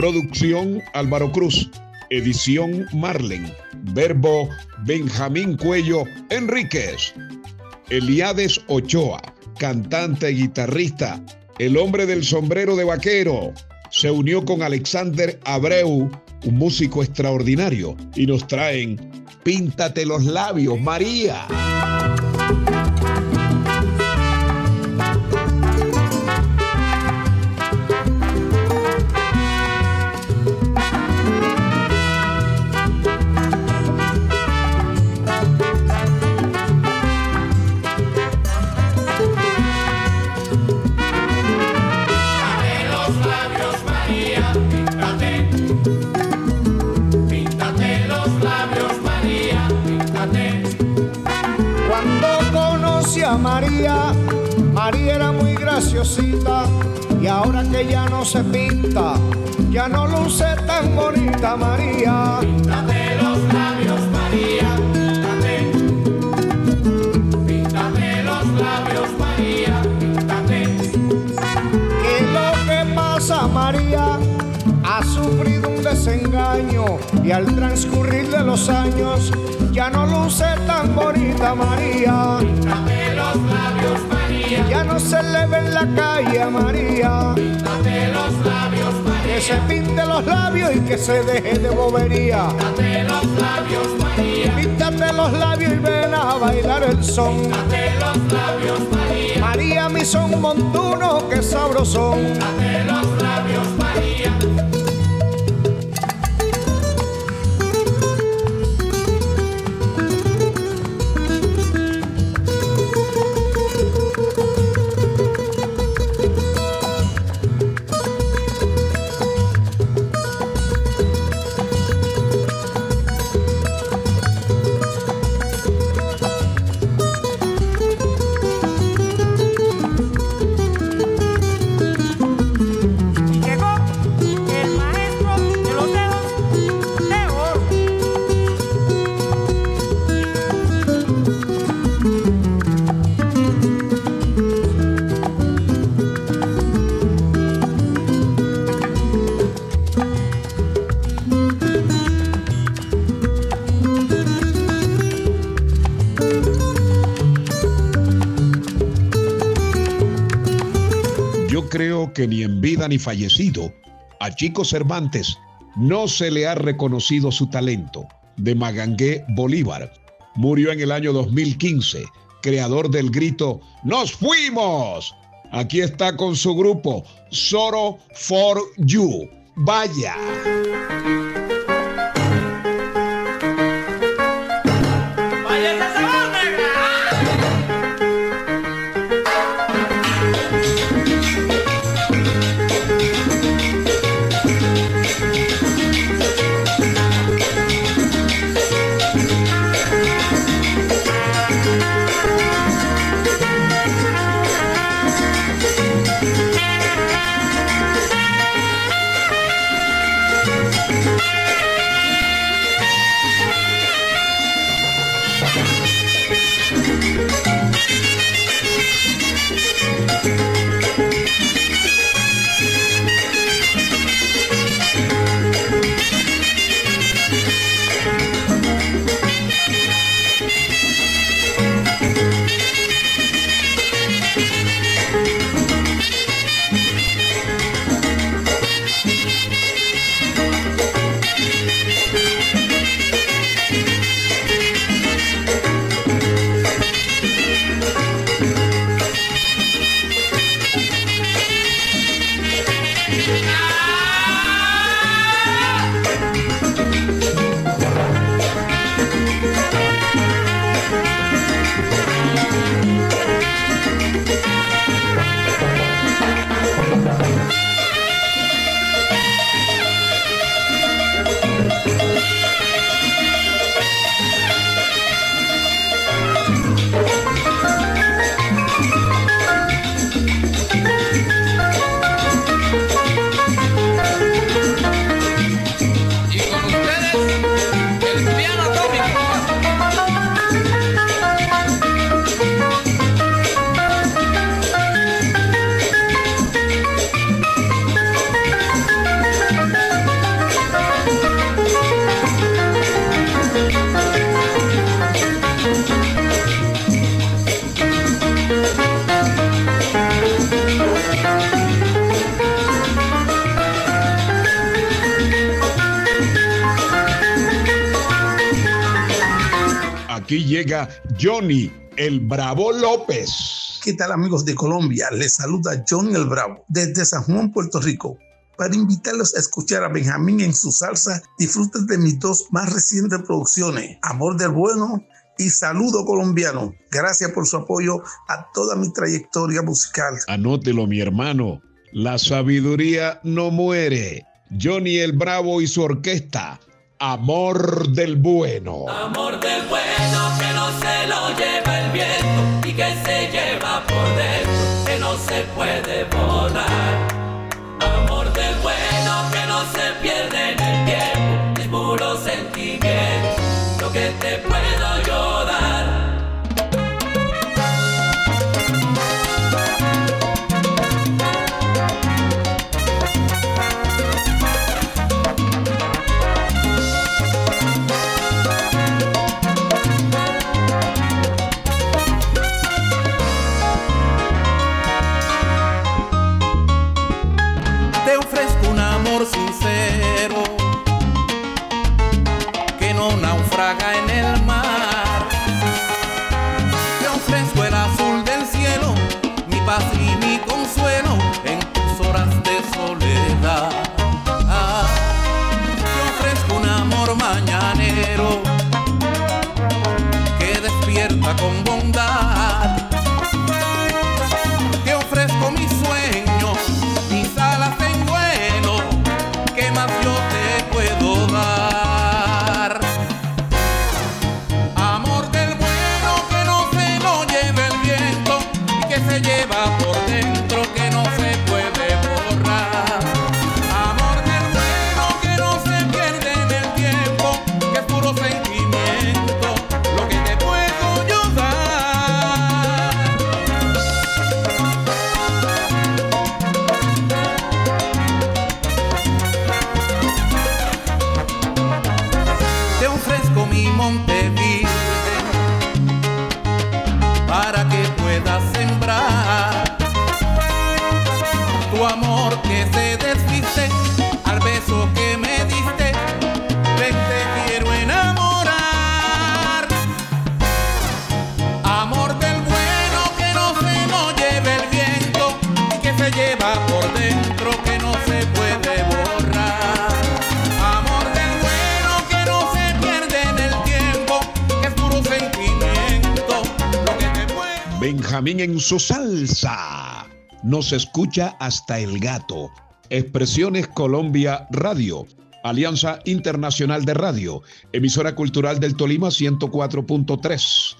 Producción Álvaro Cruz. Edición Marlen. Verbo Benjamín Cuello Enríquez. Eliades Ochoa, cantante y guitarrista. El hombre del sombrero de vaquero. Se unió con Alexander Abreu, un músico extraordinario, y nos traen Píntate los labios, María. María, María era muy graciosita y ahora que ya no se pinta, ya no luce tan bonita María. Píntate los desengaño y al transcurrir de los años ya no luce tan bonita María. Píntate los labios María, Ya no se le ve en la calle a María. píntate los labios Que María, se pinte los labios y que se deje de bobería. píntate los labios María, Píntate los labios y ven a bailar el son. píntate los labios María, María, mi son montuno, que sabrosón. píntate los labios creo que ni en vida ni fallecido, a Chico Cervantes no se le ha reconocido su talento. De Magangué Bolívar. Murió en el año 2015, creador del grito ¡Nos fuimos! Aquí está con su grupo Soro for You. Vaya. Vaya llega Johnny, el Bravo López. ¿Qué tal amigos de Colombia? Les saluda Johnny el Bravo desde San Juan, Puerto Rico. Para invitarlos a escuchar a Benjamín en su salsa, disfruten de mis dos más recientes producciones, Amor del Bueno y Saludo Colombiano. Gracias por su apoyo a toda mi trayectoria musical. Anótelo, mi hermano. La sabiduría no muere. Johnny el Bravo y su orquesta. Amor del Bueno. Amor del bueno se lo lleva el viento y que se lleva por dentro, que no se puede borrar. Amor del bueno que no se pierde en el que despierta con beso que me diste. Ven, te quiero enamorar. Amor del bueno que no se lo lleve el viento que se lleva por dentro que no se puede borrar. Amor del bueno que no se pierde en el tiempo, es puro sentimiento. Benjamín en su salsa. Nos escucha hasta el gato. Expresiones Colombia Radio. Alianza Internacional de Radio. Emisora Cultural del Tolima 104.3.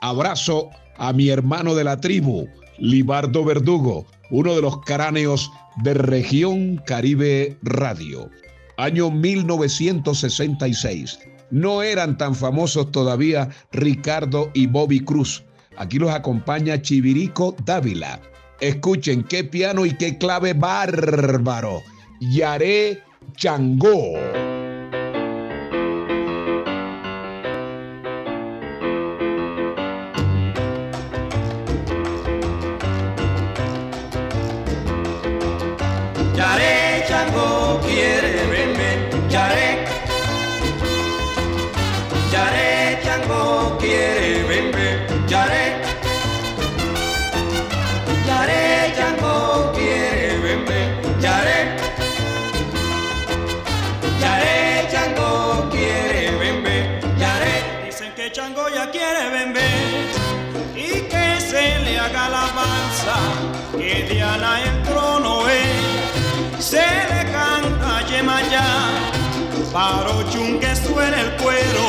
Abrazo a mi hermano de la tribu, Libardo Verdugo, uno de los cráneos de Región Caribe Radio. Año 1966. No eran tan famosos todavía Ricardo y Bobby Cruz. Aquí los acompaña Chivirico Dávila. Escuchen qué piano y qué clave bárbaro. Yaré Changó. Se le canta Yemayá, paro que suene el cuero,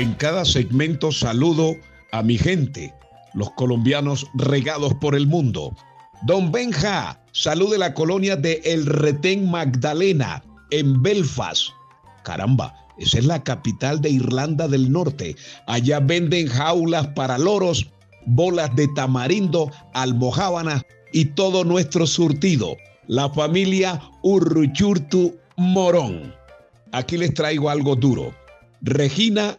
En cada segmento saludo a mi gente, los colombianos regados por el mundo. Don Benja, salud de la colonia de El Retén Magdalena, en Belfast. Caramba, esa es la capital de Irlanda del Norte. Allá venden jaulas para loros, bolas de tamarindo, almohábanas y todo nuestro surtido. La familia Urruchurtu Morón. Aquí les traigo algo duro. Regina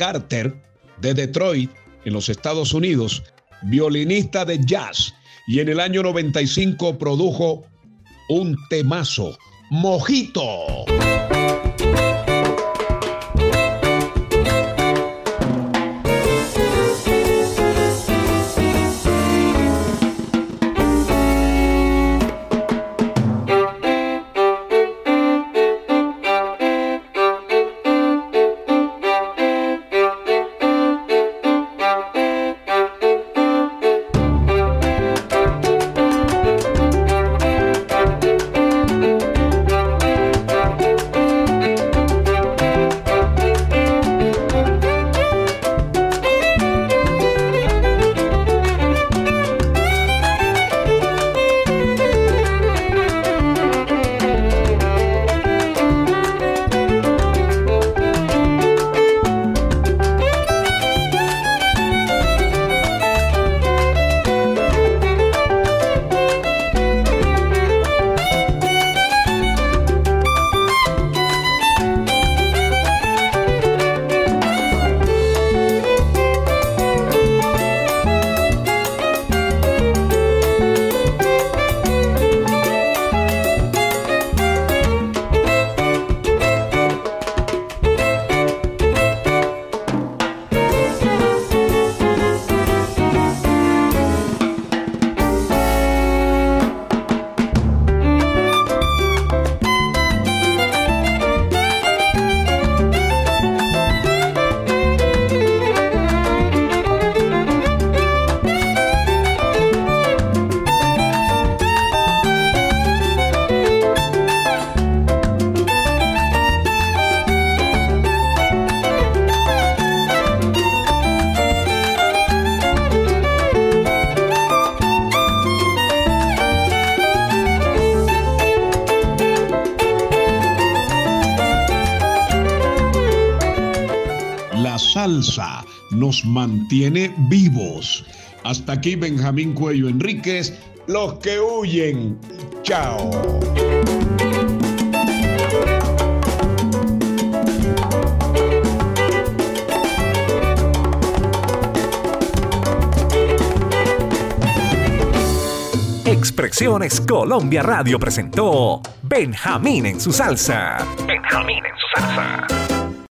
Carter, de Detroit, en los Estados Unidos, violinista de jazz, y en el año 95 produjo un temazo, Mojito. Salsa nos mantiene vivos. Hasta aquí Benjamín Cuello Enríquez, los que huyen. Chao. Expresiones Colombia Radio presentó Benjamín en su salsa. Benjamín en su salsa.